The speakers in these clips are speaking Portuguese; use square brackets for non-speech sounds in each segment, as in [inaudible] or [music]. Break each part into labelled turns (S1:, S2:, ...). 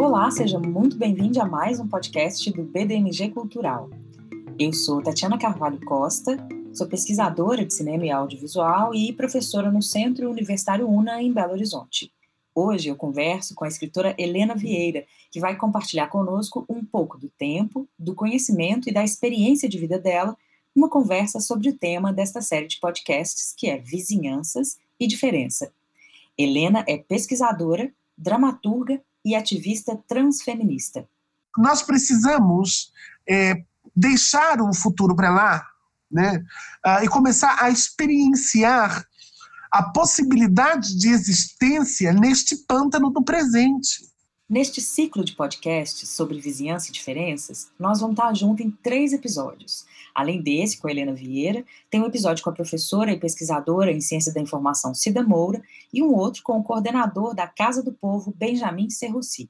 S1: Olá, seja muito bem-vindo a mais um podcast do BDMG Cultural. Eu sou Tatiana Carvalho Costa, sou pesquisadora de cinema e audiovisual e professora no Centro Universitário UNA em Belo Horizonte. Hoje eu converso com a escritora Helena Vieira, que vai compartilhar conosco um pouco do tempo, do conhecimento e da experiência de vida dela, numa conversa sobre o tema desta série de podcasts, que é Vizinhanças e Diferença. Helena é pesquisadora, dramaturga e ativista transfeminista.
S2: Nós precisamos é, deixar um futuro para lá né, uh, e começar a experienciar a possibilidade de existência neste pântano do presente.
S1: Neste ciclo de podcasts sobre vizinhança e diferenças, nós vamos estar juntos em três episódios. Além desse, com a Helena Vieira, tem um episódio com a professora e pesquisadora em Ciência da Informação Cida Moura e um outro com o coordenador da Casa do Povo, Benjamin Serrussi.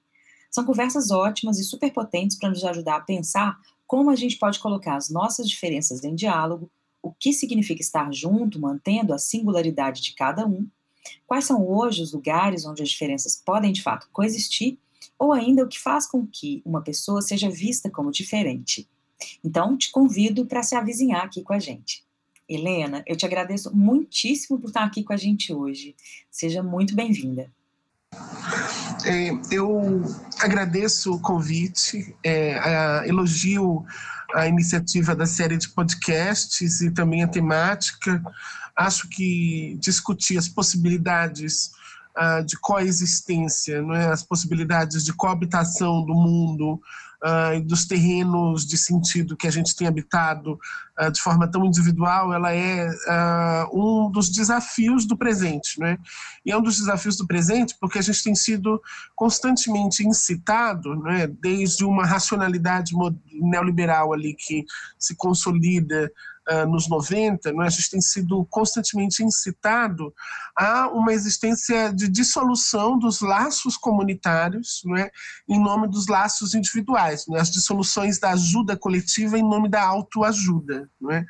S1: São conversas ótimas e superpotentes para nos ajudar a pensar como a gente pode colocar as nossas diferenças em diálogo, o que significa estar junto, mantendo a singularidade de cada um, quais são hoje os lugares onde as diferenças podem de fato coexistir, ou ainda o que faz com que uma pessoa seja vista como diferente. Então, te convido para se avizinhar aqui com a gente. Helena, eu te agradeço muitíssimo por estar aqui com a gente hoje. Seja muito bem-vinda.
S2: É, eu agradeço o convite, é, a, elogio a iniciativa da série de podcasts e também a temática. Acho que discutir as possibilidades uh, de coexistência, é? as possibilidades de coabitação do mundo, uh, dos terrenos de sentido que a gente tem habitado uh, de forma tão individual, ela é uh, um dos desafios do presente. Né? E é um dos desafios do presente porque a gente tem sido constantemente incitado, né, desde uma racionalidade neoliberal ali que se consolida nos 90, né, a gente tem sido constantemente incitado a uma existência de dissolução dos laços comunitários né, em nome dos laços individuais, né, as dissoluções da ajuda coletiva em nome da autoajuda. Né.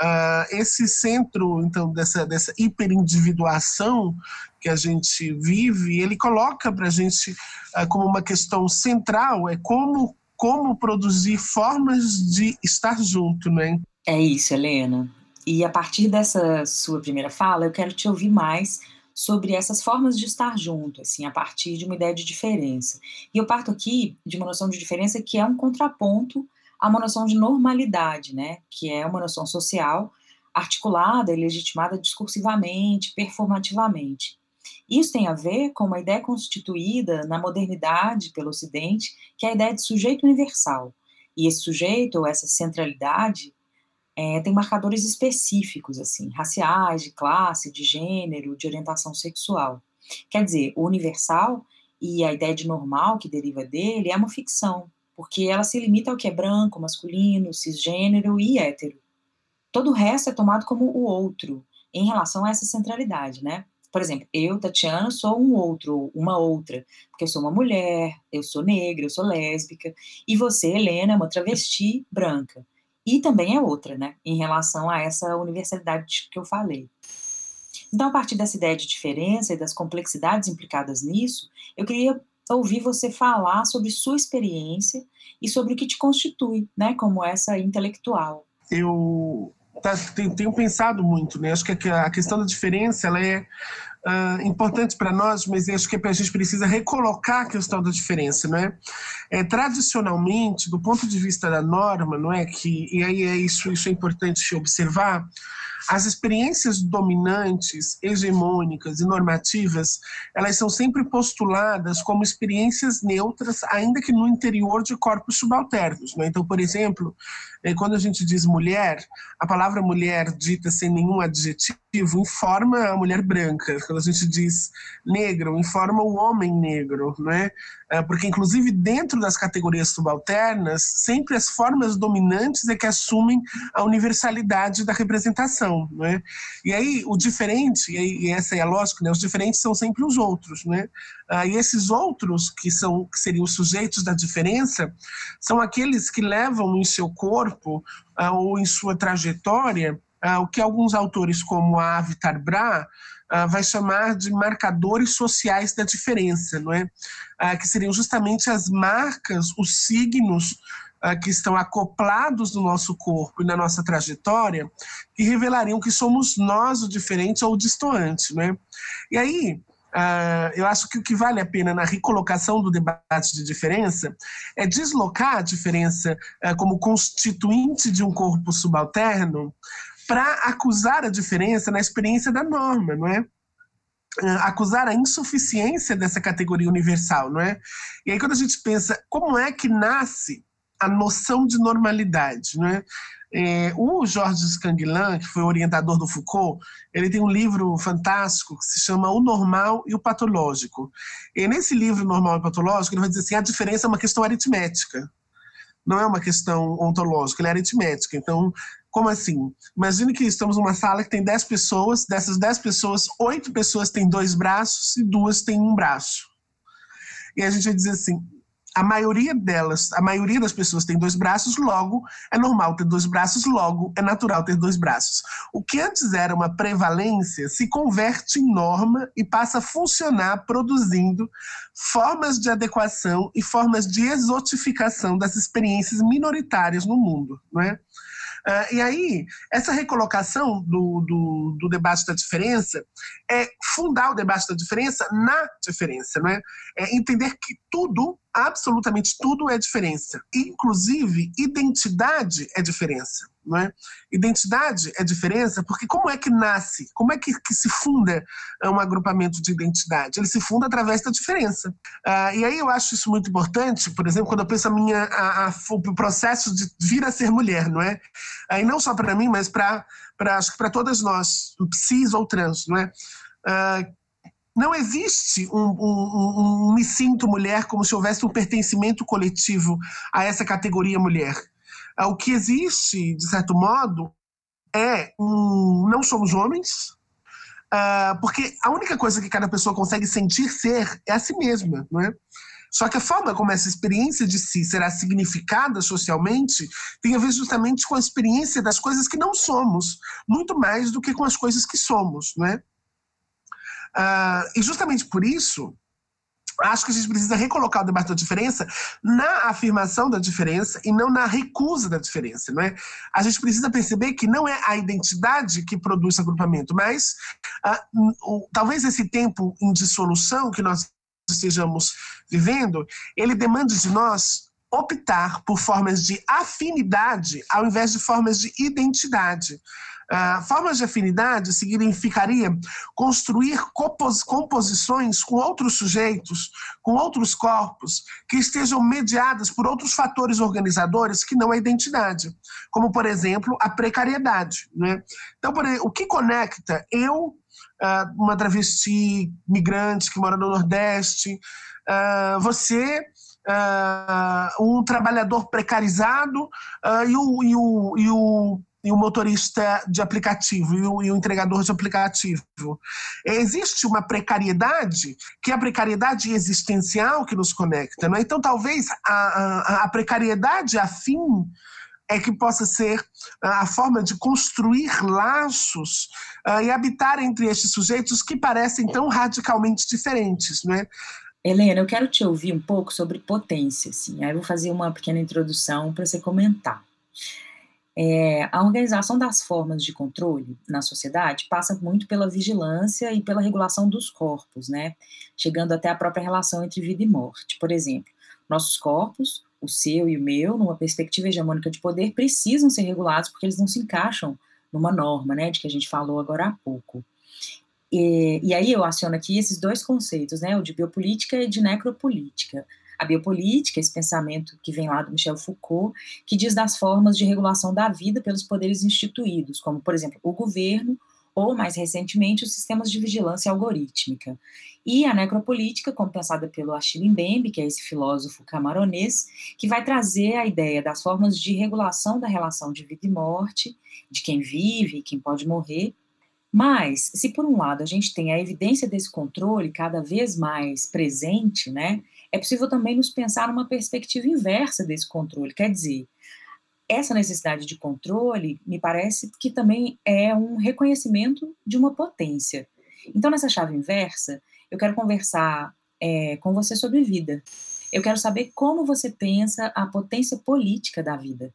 S2: Uh, esse centro, então, dessa, dessa hiperindividuação que a gente vive, ele coloca para a gente uh, como uma questão central, é como como produzir formas de estar junto, né?
S1: É isso, Helena. E a partir dessa sua primeira fala, eu quero te ouvir mais sobre essas formas de estar junto, assim, a partir de uma ideia de diferença. E eu parto aqui de uma noção de diferença que é um contraponto a uma noção de normalidade, né? Que é uma noção social articulada e legitimada discursivamente, performativamente. Isso tem a ver com uma ideia constituída na modernidade pelo Ocidente, que é a ideia de sujeito universal. E esse sujeito, ou essa centralidade, é, tem marcadores específicos, assim, raciais, de classe, de gênero, de orientação sexual. Quer dizer, o universal e a ideia de normal que deriva dele é uma ficção, porque ela se limita ao que é branco, masculino, cisgênero e hétero. Todo o resto é tomado como o outro, em relação a essa centralidade, né? Por exemplo, eu, Tatiana, sou um outro, uma outra, porque eu sou uma mulher, eu sou negra, eu sou lésbica, e você, Helena, é uma travesti branca. E também é outra, né, em relação a essa universalidade que eu falei. Então, a partir dessa ideia de diferença e das complexidades implicadas nisso, eu queria ouvir você falar sobre sua experiência e sobre o que te constitui, né, como essa intelectual.
S2: Eu tá, tenho, tenho pensado muito, né? Acho que a questão da diferença ela é uh, importante para nós, mas acho que a gente precisa recolocar a questão da diferença, não é? é? Tradicionalmente, do ponto de vista da norma, não é que e aí é isso, isso é importante observar. As experiências dominantes, hegemônicas e normativas, elas são sempre postuladas como experiências neutras, ainda que no interior de corpos subalternos. Né? Então, por exemplo, eh, quando a gente diz mulher, a palavra mulher dita sem nenhum adjetivo informa a mulher branca. Quando a gente diz negro, informa o homem negro, né? Porque, inclusive, dentro das categorias subalternas, sempre as formas dominantes é que assumem a universalidade da representação, né? E aí, o diferente, e essa é a lógica, né? Os diferentes são sempre os outros, né? E esses outros, que, são, que seriam os sujeitos da diferença, são aqueles que levam em seu corpo ou em sua trajetória uh, o que alguns autores como a Avitar Bra uh, vai chamar de marcadores sociais da diferença, não é? Uh, que seriam justamente as marcas, os signos uh, que estão acoplados no nosso corpo e na nossa trajetória, que revelariam que somos nós o diferente ou o distoante, é? E aí, Uh, eu acho que o que vale a pena na recolocação do debate de diferença é deslocar a diferença uh, como constituinte de um corpo subalterno para acusar a diferença na experiência da norma, não é? Acusar a insuficiência dessa categoria universal, não é? E aí quando a gente pensa como é que nasce a noção de normalidade, não é? É, o Georges Canguilhan, que foi orientador do Foucault, ele tem um livro fantástico que se chama O Normal e o Patológico. E nesse livro Normal e Patológico, ele vai dizer assim, a diferença é uma questão aritmética, não é uma questão ontológica, ela é aritmética. Então, como assim? Imagine que estamos numa sala que tem 10 pessoas, dessas 10 pessoas, 8 pessoas têm dois braços e duas têm um braço. E a gente vai dizer assim, a maioria delas, a maioria das pessoas tem dois braços, logo é normal ter dois braços, logo é natural ter dois braços. O que antes era uma prevalência se converte em norma e passa a funcionar produzindo formas de adequação e formas de exotificação das experiências minoritárias no mundo, não é? Uh, e aí, essa recolocação do, do, do, debate da diferença é fundar o debate da diferença na diferença, não é? é entender que tudo absolutamente tudo é diferença. Inclusive, identidade é diferença. Não é? Identidade é diferença porque como é que nasce, como é que, que se funda um agrupamento de identidade? Ele se funda através da diferença. Uh, e aí eu acho isso muito importante, por exemplo, quando eu penso a minha, a, a, o processo de vir a ser mulher, não é? Aí não só para mim, mas para acho que para todas nós, cis ou trans, não é? Uh, não existe um, um, um, um, me sinto mulher como se houvesse um pertencimento coletivo a essa categoria mulher. Ah, o que existe, de certo modo, é um não somos homens, uh, porque a única coisa que cada pessoa consegue sentir ser é a si mesma, não é? Só que a forma como essa experiência de si será significada socialmente tem a ver justamente com a experiência das coisas que não somos, muito mais do que com as coisas que somos, não é? Uh, e justamente por isso, acho que a gente precisa recolocar o debate da diferença na afirmação da diferença e não na recusa da diferença, não é? A gente precisa perceber que não é a identidade que produz agrupamento, mas uh, o, talvez esse tempo em dissolução que nós estejamos vivendo, ele demande de nós optar por formas de afinidade ao invés de formas de identidade. Uh, formas de afinidade significaria construir compos composições com outros sujeitos, com outros corpos, que estejam mediadas por outros fatores organizadores que não a identidade, como, por exemplo, a precariedade. Né? Então, por o que conecta eu, uh, uma travesti migrante que mora no Nordeste, uh, você um trabalhador precarizado e, o, e, o, e o e o motorista de aplicativo e o, e o, entregador de aplicativo. Existe uma precariedade, que é a precariedade existencial que nos conecta. Não é? Então, talvez a, a, a precariedade afim é que possa ser a forma de construir laços uh, e habitar entre estes sujeitos que parecem tão radicalmente diferentes. Não é?
S1: Helena, eu quero te ouvir um pouco sobre potência. Assim. Aí eu vou fazer uma pequena introdução para você comentar. É, a organização das formas de controle na sociedade passa muito pela vigilância e pela regulação dos corpos, né? Chegando até a própria relação entre vida e morte. Por exemplo, nossos corpos, o seu e o meu, numa perspectiva hegemônica de poder, precisam ser regulados porque eles não se encaixam numa norma, né? De que a gente falou agora há pouco. E, e aí eu aciono aqui esses dois conceitos, né? O de biopolítica e de necropolítica a biopolítica, esse pensamento que vem lá do Michel Foucault, que diz das formas de regulação da vida pelos poderes instituídos, como, por exemplo, o governo ou, mais recentemente, os sistemas de vigilância algorítmica. E a necropolítica, como pensada pelo Achille Mbembe, que é esse filósofo camaronês, que vai trazer a ideia das formas de regulação da relação de vida e morte, de quem vive e quem pode morrer, mas, se por um lado a gente tem a evidência desse controle cada vez mais presente, né, é possível também nos pensar numa perspectiva inversa desse controle. Quer dizer, essa necessidade de controle me parece que também é um reconhecimento de uma potência. Então, nessa chave inversa, eu quero conversar é, com você sobre vida. Eu quero saber como você pensa a potência política da vida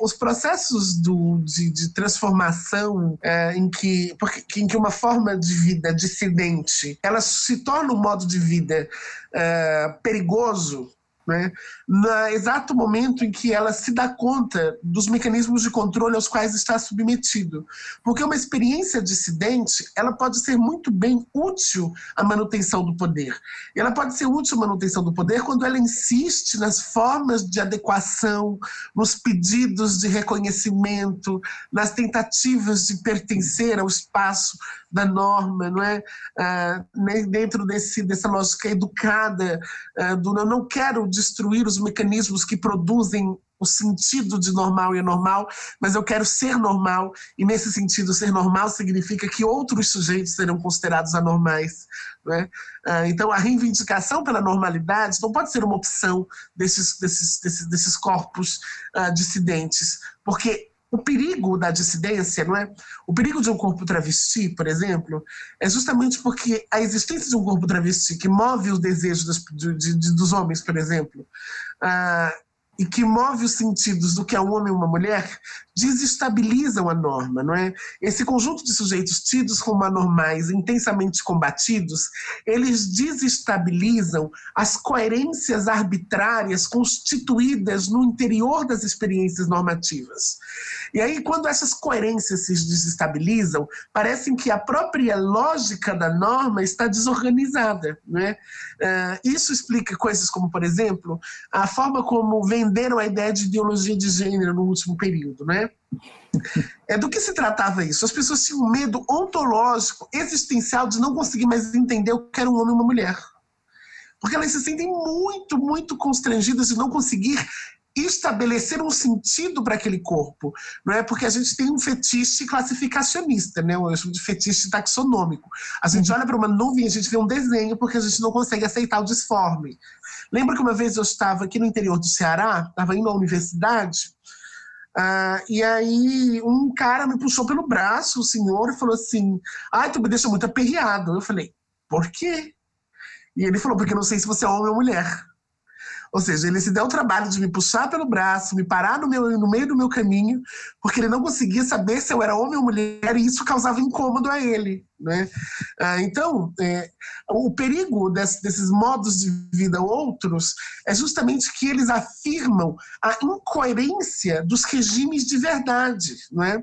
S2: os processos do, de, de transformação é, em, que, porque, em que uma forma de vida dissidente ela se torna um modo de vida é, perigoso né, no exato momento em que ela se dá conta dos mecanismos de controle aos quais está submetido. Porque uma experiência dissidente, ela pode ser muito bem útil à manutenção do poder. Ela pode ser útil à manutenção do poder quando ela insiste nas formas de adequação, nos pedidos de reconhecimento, nas tentativas de pertencer ao espaço da norma, não é? Ah, dentro desse, dessa lógica educada ah, do eu não quero destruir os mecanismos que produzem o sentido de normal e anormal, mas eu quero ser normal, e nesse sentido, ser normal significa que outros sujeitos serão considerados anormais. Né? Então, a reivindicação pela normalidade não pode ser uma opção desses, desses, desses, desses corpos uh, dissidentes, porque o perigo da dissidência, não é? O perigo de um corpo travesti, por exemplo, é justamente porque a existência de um corpo travesti que move os desejos dos, de, de, dos homens, por exemplo, uh, e que move os sentidos do que é um homem e uma mulher, desestabilizam a norma, não é? Esse conjunto de sujeitos tidos como anormais, intensamente combatidos, eles desestabilizam as coerências arbitrárias constituídas no interior das experiências normativas. E aí, quando essas coerências se desestabilizam, parecem que a própria lógica da norma está desorganizada, não é? Uh, isso explica coisas como, por exemplo, a forma como venderam a ideia de ideologia de gênero no último período, né? É do que se tratava isso? As pessoas tinham um medo ontológico, existencial, de não conseguir mais entender o que era um homem e uma mulher. Porque elas se sentem muito, muito constrangidas de não conseguir estabelecer um sentido para aquele corpo, não é? Porque a gente tem um fetiche classificacionista, né? Eu chamo de fetiche taxonômico. A gente uhum. olha para uma nuvem a gente vê um desenho porque a gente não consegue aceitar o disforme. Lembro que uma vez eu estava aqui no interior do Ceará, estava indo à universidade, uh, e aí um cara me puxou pelo braço, o senhor, e falou assim: Ai, tu me deixa muito aperreado. Eu falei: Por quê? E ele falou: Porque eu não sei se você é homem ou mulher. Ou seja, ele se deu o trabalho de me puxar pelo braço, me parar no, meu, no meio do meu caminho, porque ele não conseguia saber se eu era homem ou mulher, e isso causava incômodo a ele. Né? Ah, então, é, o perigo desse, desses modos de vida outros é justamente que eles afirmam a incoerência dos regimes de verdade. Não é?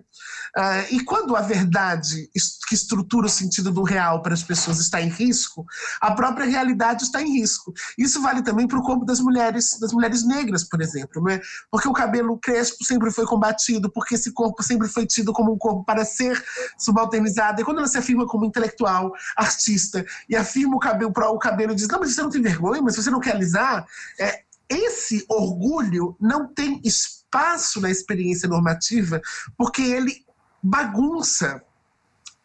S2: Ah, e quando a verdade que estrutura o sentido do real para as pessoas está em risco, a própria realidade está em risco. Isso vale também para o corpo das mulheres, das mulheres negras, por exemplo, não é? porque o cabelo crespo sempre foi combatido, porque esse corpo sempre foi tido como um corpo para ser subalternizado. E quando ela se afirma como intelectual, artista, e afirma o cabelo, o cabelo e diz: Não, mas você não tem vergonha, mas você não quer alisar. É, esse orgulho não tem espaço na experiência normativa, porque ele bagunça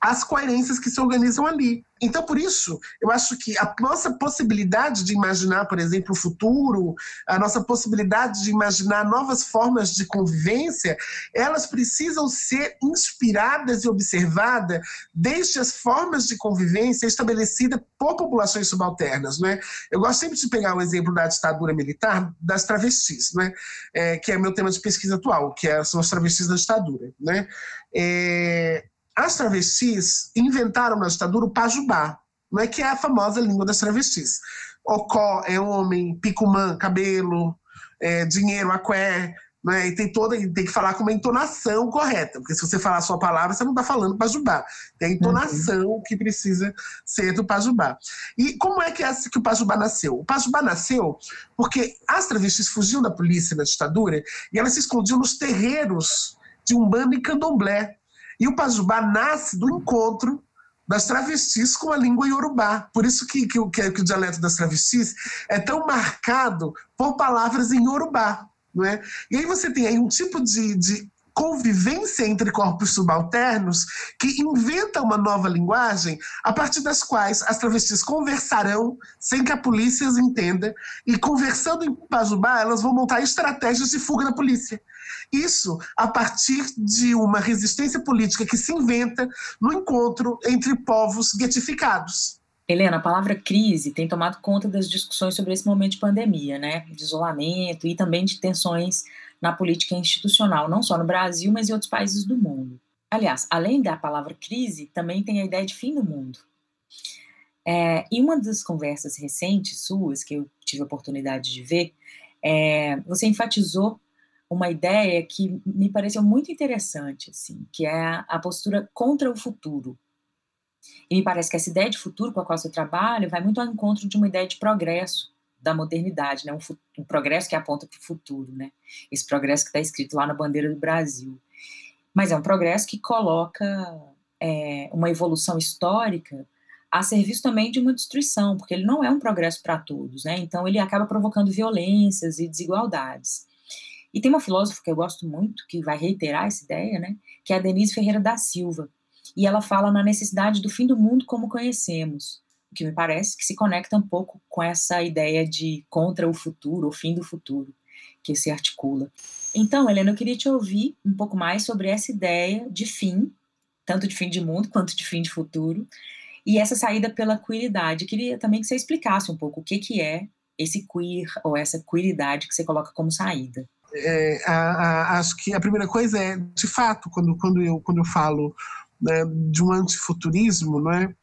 S2: as coerências que se organizam ali. Então, por isso, eu acho que a nossa possibilidade de imaginar, por exemplo, o futuro, a nossa possibilidade de imaginar novas formas de convivência, elas precisam ser inspiradas e observadas desde as formas de convivência estabelecidas por populações subalternas. Não é? Eu gosto sempre de pegar o exemplo da ditadura militar das travestis, não é? é que é meu tema de pesquisa atual, que é, são as travestis da ditadura. Né? É, as travestis inventaram na ditadura o pajubá, não é que é a famosa língua das travestis. Ocó é homem, picumã, cabelo, é, dinheiro, aqué, né? E tem toda, tem que falar com uma entonação correta, porque se você falar a sua palavra, você não está falando pajubá. Tem a entonação uhum. que precisa ser do pajubá. E como é que, é que o pajubá nasceu? O pajubá nasceu porque as travestis fugiam da polícia na ditadura e elas se escondiam nos terreiros de Umbanda e Candomblé. E o Pajubá nasce do encontro das travestis com a língua iorubá. Por isso que, que, que, que o dialeto das travestis é tão marcado por palavras em iorubá. Não é? E aí você tem aí um tipo de, de convivência entre corpos subalternos que inventa uma nova linguagem a partir das quais as travestis conversarão sem que a polícia as entenda e conversando em Pajubá elas vão montar estratégias de fuga da polícia Isso a partir de uma resistência política que se inventa no encontro entre povos guetificados.
S1: Helena, a palavra crise tem tomado conta das discussões sobre esse momento de pandemia, né? De isolamento e também de tensões na política institucional, não só no Brasil, mas em outros países do mundo. Aliás, além da palavra crise, também tem a ideia de fim do mundo. É, em uma das conversas recentes suas, que eu tive a oportunidade de ver, é, você enfatizou uma ideia que me pareceu muito interessante, assim, que é a postura contra o futuro. E me parece que essa ideia de futuro com a qual você trabalha vai muito ao encontro de uma ideia de progresso da modernidade, né? um, um progresso que aponta para o futuro, né? esse progresso que está escrito lá na bandeira do Brasil. Mas é um progresso que coloca é, uma evolução histórica a serviço também de uma destruição, porque ele não é um progresso para todos, né? Então ele acaba provocando violências e desigualdades. E tem uma filósofa que eu gosto muito, que vai reiterar essa ideia, né? Que é a Denise Ferreira da Silva. E ela fala na necessidade do fim do mundo como conhecemos, o que me parece que se conecta um pouco com essa ideia de contra o futuro, o fim do futuro, que se articula. Então, Helena, eu queria te ouvir um pouco mais sobre essa ideia de fim, tanto de fim de mundo quanto de fim de futuro, e essa saída pela queeridade. Queria também que você explicasse um pouco o que, que é esse queer ou essa queeridade que você coloca como saída.
S2: É, a, a, acho que a primeira coisa é, de fato, quando, quando, eu, quando eu falo né, de um antifuturismo, não é?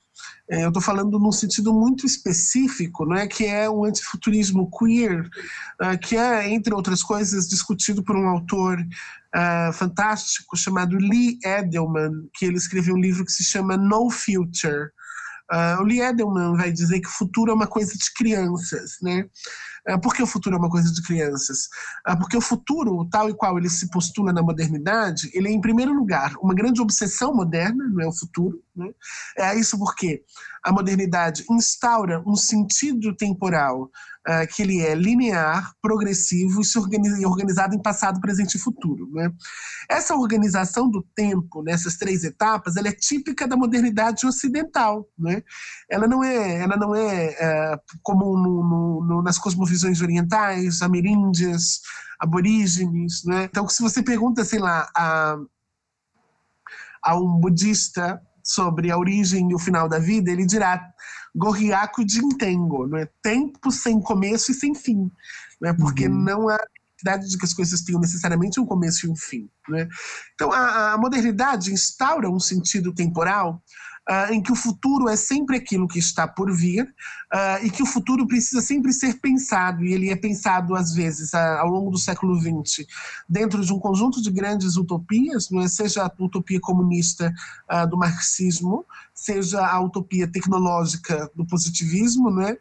S2: É, eu estou falando num sentido muito específico, não é que é um antifuturismo queer, uh, que é, entre outras coisas, discutido por um autor uh, fantástico chamado Lee Edelman, que ele escreveu um livro que se chama No Future. Uh, o Lee Edelman vai dizer que o futuro é uma coisa de crianças, né? Uh, por que o futuro é uma coisa de crianças? Uh, porque o futuro, tal e qual ele se postula na modernidade, ele é, em primeiro lugar, uma grande obsessão moderna, não é o futuro. Né? É isso porque a modernidade instaura um sentido temporal uh, que ele é linear, progressivo e se organiza, organizado em passado, presente e futuro. Né? Essa organização do tempo nessas três etapas, ela é típica da modernidade ocidental. Né? Ela não é, ela não é uh, como no, no, no, nas cosmovisões orientais, ameríndias, aborígenes. Né? Então, se você pergunta, sei lá, a, a um budista sobre a origem e o final da vida, ele dirá Gorriaco de Intengo, não é? Tempo sem começo e sem fim, não é? Porque uhum. não há necessidade de que as coisas tenham necessariamente um começo e um fim, né? Então a, a modernidade instaura um sentido temporal uh, em que o futuro é sempre aquilo que está por vir uh, e que o futuro precisa sempre ser pensado, e ele é pensado, às vezes, uh, ao longo do século XX, dentro de um conjunto de grandes utopias, não é? seja a utopia comunista do marxismo, seja a utopia tecnológica do positivismo, né?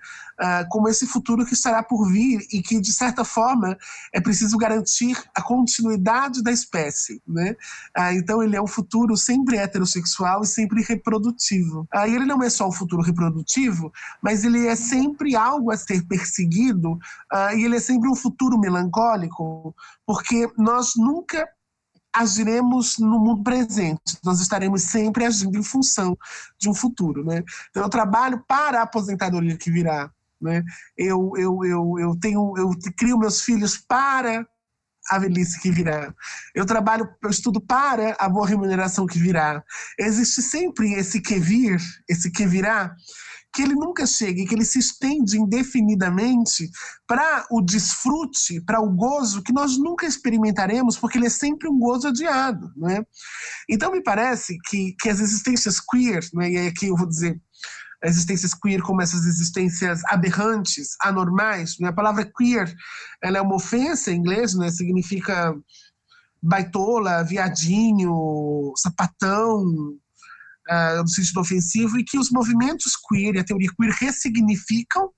S2: como esse futuro que estará por vir e que, de certa forma, é preciso garantir a continuidade da espécie. Né? então, ele é um futuro sempre heterossexual e sempre reprodutivo. Aí ele não é só um futuro reprodutivo, mas ele é sempre algo a ser perseguido e ele é sempre um futuro melancólico, porque nós nunca agiremos no mundo presente, nós estaremos sempre agindo em função de um futuro. Né? Então, eu trabalho para a aposentadoria que virá. Né? Eu, eu, eu, eu, tenho, eu crio meus filhos para a velhice que virá. Eu trabalho, eu estudo para a boa remuneração que virá. Existe sempre esse que vir, esse que virá, que ele nunca chega e que ele se estende indefinidamente para o desfrute, para o gozo que nós nunca experimentaremos, porque ele é sempre um gozo adiado. Né? Então, me parece que, que as existências queer, né, e aqui eu vou dizer existências queer como essas existências aberrantes, anormais. Né? A palavra queer ela é uma ofensa em inglês, né? significa baitola, viadinho, sapatão, uh, no sentido ofensivo, e que os movimentos queer e a teoria queer ressignificam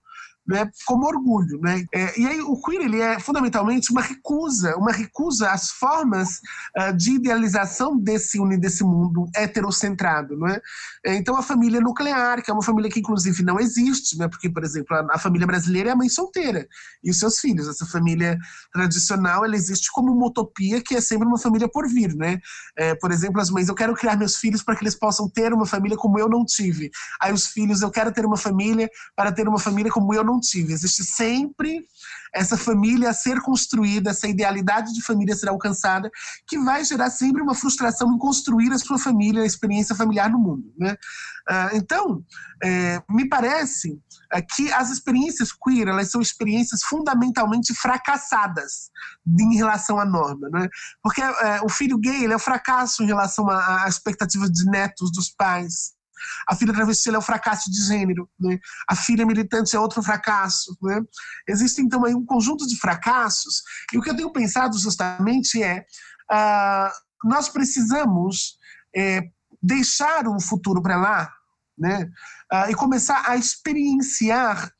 S2: né, como orgulho. Né? É, e aí o queer ele é fundamentalmente uma recusa, uma recusa às formas uh, de idealização desse, desse mundo heterocentrado. Não é? é? Então a família nuclear, que é uma família que inclusive não existe, né? porque, por exemplo, a, a, família brasileira é a mãe solteira e os seus filhos. Essa família tradicional ela existe como uma utopia que é sempre uma família por vir. Né? É, por exemplo, as mães, eu quero criar meus filhos para que eles possam ter uma família como eu não tive. Aí os filhos, eu quero ter uma família para ter uma família como eu não existe sempre essa família a ser construída, essa idealidade de família a ser alcançada, que vai gerar sempre uma frustração em construir a sua família, a experiência familiar no mundo. Né? Uh, então, é, me parece é, que as experiências queer elas são experiências fundamentalmente fracassadas em relação à norma, né? Porque é, o filho gay ele é um fracasso em relação à expectativa de netos dos pais. A filha travesti é um fracasso de gênero, né? a filha militante é outro fracasso. Né? Existe então aí um conjunto de fracassos, e o que eu tenho pensado justamente é: uh, nós precisamos é, deixar um futuro para lá né? Uh, e começar a experienciar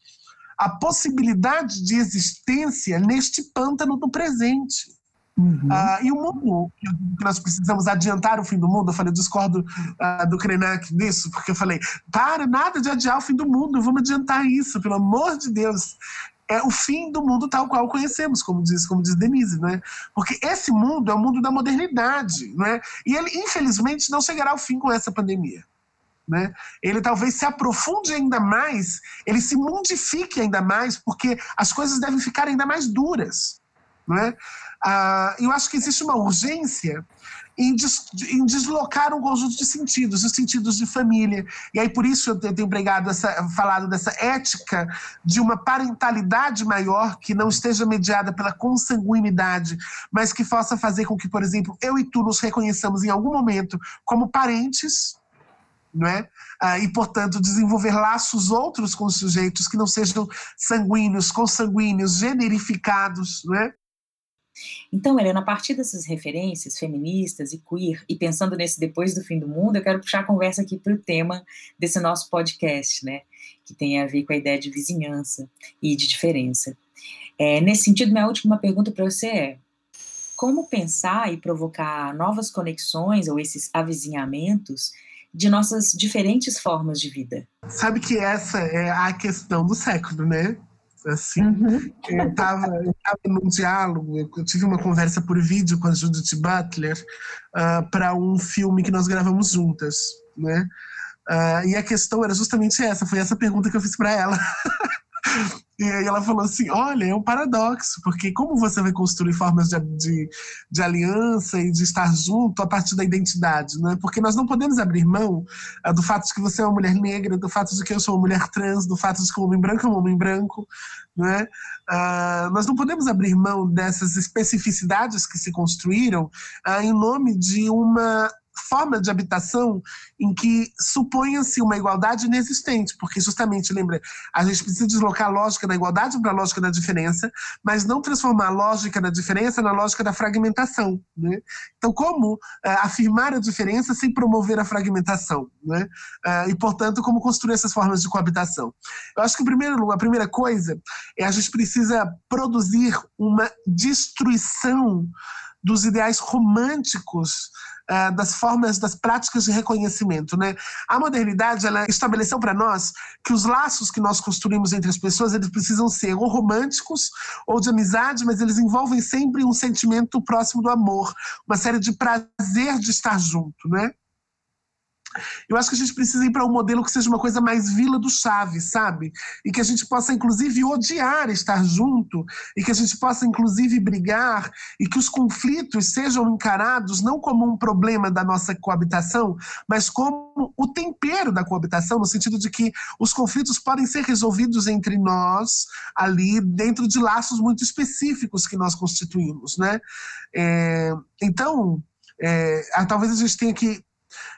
S2: a possibilidade de existência neste pântano do presente. Uhum. Uh, e o mundo, que nós precisamos adiantar o fim do mundo, eu falei, eu discordo uh, do Krenak nisso, porque eu falei, para, nada de adiar o fim do mundo, vamos adiantar isso, pelo amor de Deus. É o fim do mundo tal qual conhecemos, como diz, como diz Denise, né? Porque esse mundo é o mundo da modernidade, né? E ele, infelizmente, não chegará ao fim com essa pandemia. Né? Ele talvez se aprofunde ainda mais, ele se mundifique ainda mais, porque as coisas devem ficar ainda mais duras. Né? Ah, eu acho que existe uma urgência em, des, em, deslocar um conjunto de sentidos, os sentidos de família. E aí, por isso, eu tenho pregado essa, falado dessa ética de uma parentalidade maior que não esteja mediada pela consanguinidade, mas que possa fazer com que, por exemplo, eu e tu nos reconheçamos em algum momento como parentes não é? Ah, e, portanto, desenvolver laços outros com os sujeitos que não sejam sanguíneos, consanguíneos, generificados, não é?
S1: Então, Helena, a partir dessas referências feministas e queer, e pensando nesse depois do fim do mundo, eu quero puxar a conversa aqui para o tema desse nosso podcast, né? Que tem a ver com a ideia de vizinhança e de diferença. É, nesse sentido, minha última pergunta para você é: como pensar e provocar novas conexões ou esses avizinhamentos de nossas diferentes formas de vida.
S2: Sabe que essa é a questão do século, né? Assim, uhum. eu estava num diálogo, eu tive uma conversa por vídeo com a Judith Butler uh, ah, para um filme que nós gravamos juntas, né? Uh, e a questão era justamente essa, foi essa pergunta que eu fiz para ela. [laughs] E aí ela falou assim: olha, é um paradoxo, porque como você vai construir formas de, de, de, aliança e de estar junto a partir da identidade, né? Porque nós não podemos abrir mão uh, do fato de que você é uma mulher negra, do fato de que eu sou uma mulher trans, do fato de que um homem branco é um homem branco, né? Uh, nós não podemos abrir mão dessas especificidades que se construíram uh, em nome de uma forma de habitação em que suponha-se uma igualdade inexistente, porque justamente, lembra, a gente precisa deslocar a lógica da igualdade para a lógica da diferença, mas não transformar a lógica da diferença na lógica da fragmentação. Né? Então, como uh, afirmar a diferença sem promover a fragmentação? Né? Uh, e, portanto, como construir essas formas de coabitação? Eu acho que, primeiro, a primeira coisa é a gente precisa produzir uma destruição dos ideais românticos uh, das formas, das práticas de reconhecimento. Né? A modernidade ela estabeleceu para nós que os laços que nós construímos entre as pessoas eles precisam ser ou românticos ou de amizade, mas eles envolvem sempre um sentimento próximo do amor, uma série de prazer de estar junto. Né? Eu acho que a gente precisa ir para um modelo que seja uma coisa mais Vila do Chaves, sabe? E que a gente possa, inclusive, odiar estar junto, e que a gente possa, inclusive, brigar, e que os conflitos sejam encarados não como um problema da nossa coabitação, mas como o tempero da coabitação, no sentido de que os conflitos podem ser resolvidos entre nós, ali, dentro de laços muito específicos que nós constituímos, né? É, então, é, talvez a gente tenha que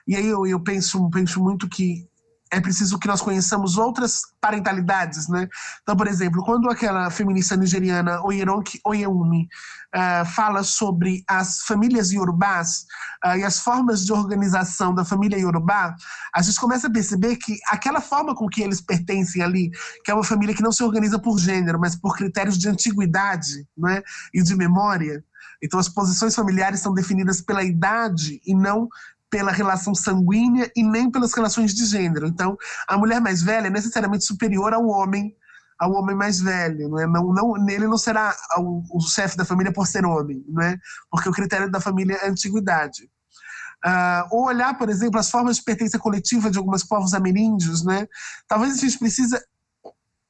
S2: e aí eu, eu penso, penso muito que é preciso que nós conheçamos outras parentalidades, né? Então, por exemplo, quando aquela feminista nigeriana Oyeronki Oyewumi uh, fala sobre as famílias iorubás uh, e as formas de organização da família iorubá, a gente começa a perceber que aquela forma com que eles pertencem ali, que é uma família que não se organiza por gênero, mas por critérios de antiguidade, né? E de memória. Então, as posições familiares são definidas pela idade e não pela relação sanguínea e nem pelas relações de gênero. Então, a mulher mais velha é necessariamente superior ao homem, ao homem mais velho, não é? Não, não, ele não será o, o chefe da família por ser homem, não é? Porque o critério da família é a antiguidade. Uh, ou olhar, por exemplo, as formas de pertença coletiva de alguns povos ameríndios, né? Talvez a gente precisa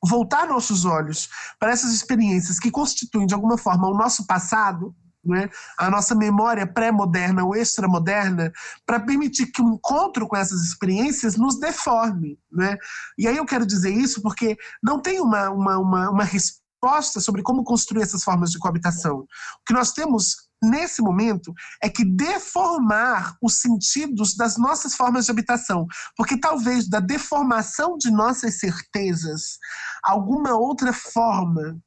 S2: voltar nossos olhos para essas experiências que constituem, de alguma forma, o nosso passado, né, a nossa memória pré-moderna ou extramoderna, para permitir que o encontro com essas experiências nos deforme. Né? E aí eu quero dizer isso porque não tem uma, uma, uma, uma resposta sobre como construir essas formas de coabitação. O que nós temos nesse momento é que deformar os sentidos das nossas formas de habitação, porque talvez da deformação de nossas certezas, alguma outra forma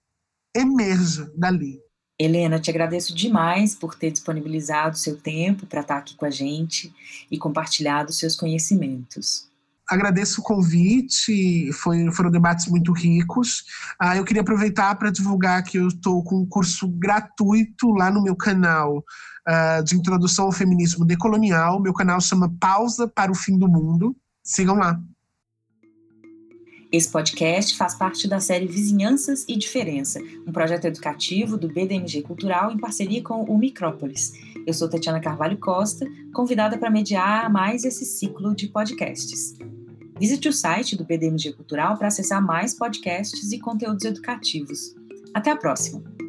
S2: emerja dali.
S1: Helena, te agradeço demais por ter disponibilizado seu tempo para estar aqui com a gente e compartilhado seus conhecimentos.
S2: Agradeço o convite, foi, foram debates muito ricos. Ah, eu queria aproveitar para divulgar que eu estou com um curso gratuito lá no meu canal ah, de Introdução ao Feminismo Decolonial. Meu canal chama Pausa para o Fim do Mundo. Sigam lá.
S1: Esse podcast faz parte da série Vizinhanças e Diferença, um projeto educativo do BDMG Cultural em parceria com o Micrópolis. Eu sou Tatiana Carvalho Costa, convidada para mediar mais esse ciclo de podcasts. Visite o site do BDMG Cultural para acessar mais podcasts e conteúdos educativos. Até a próxima!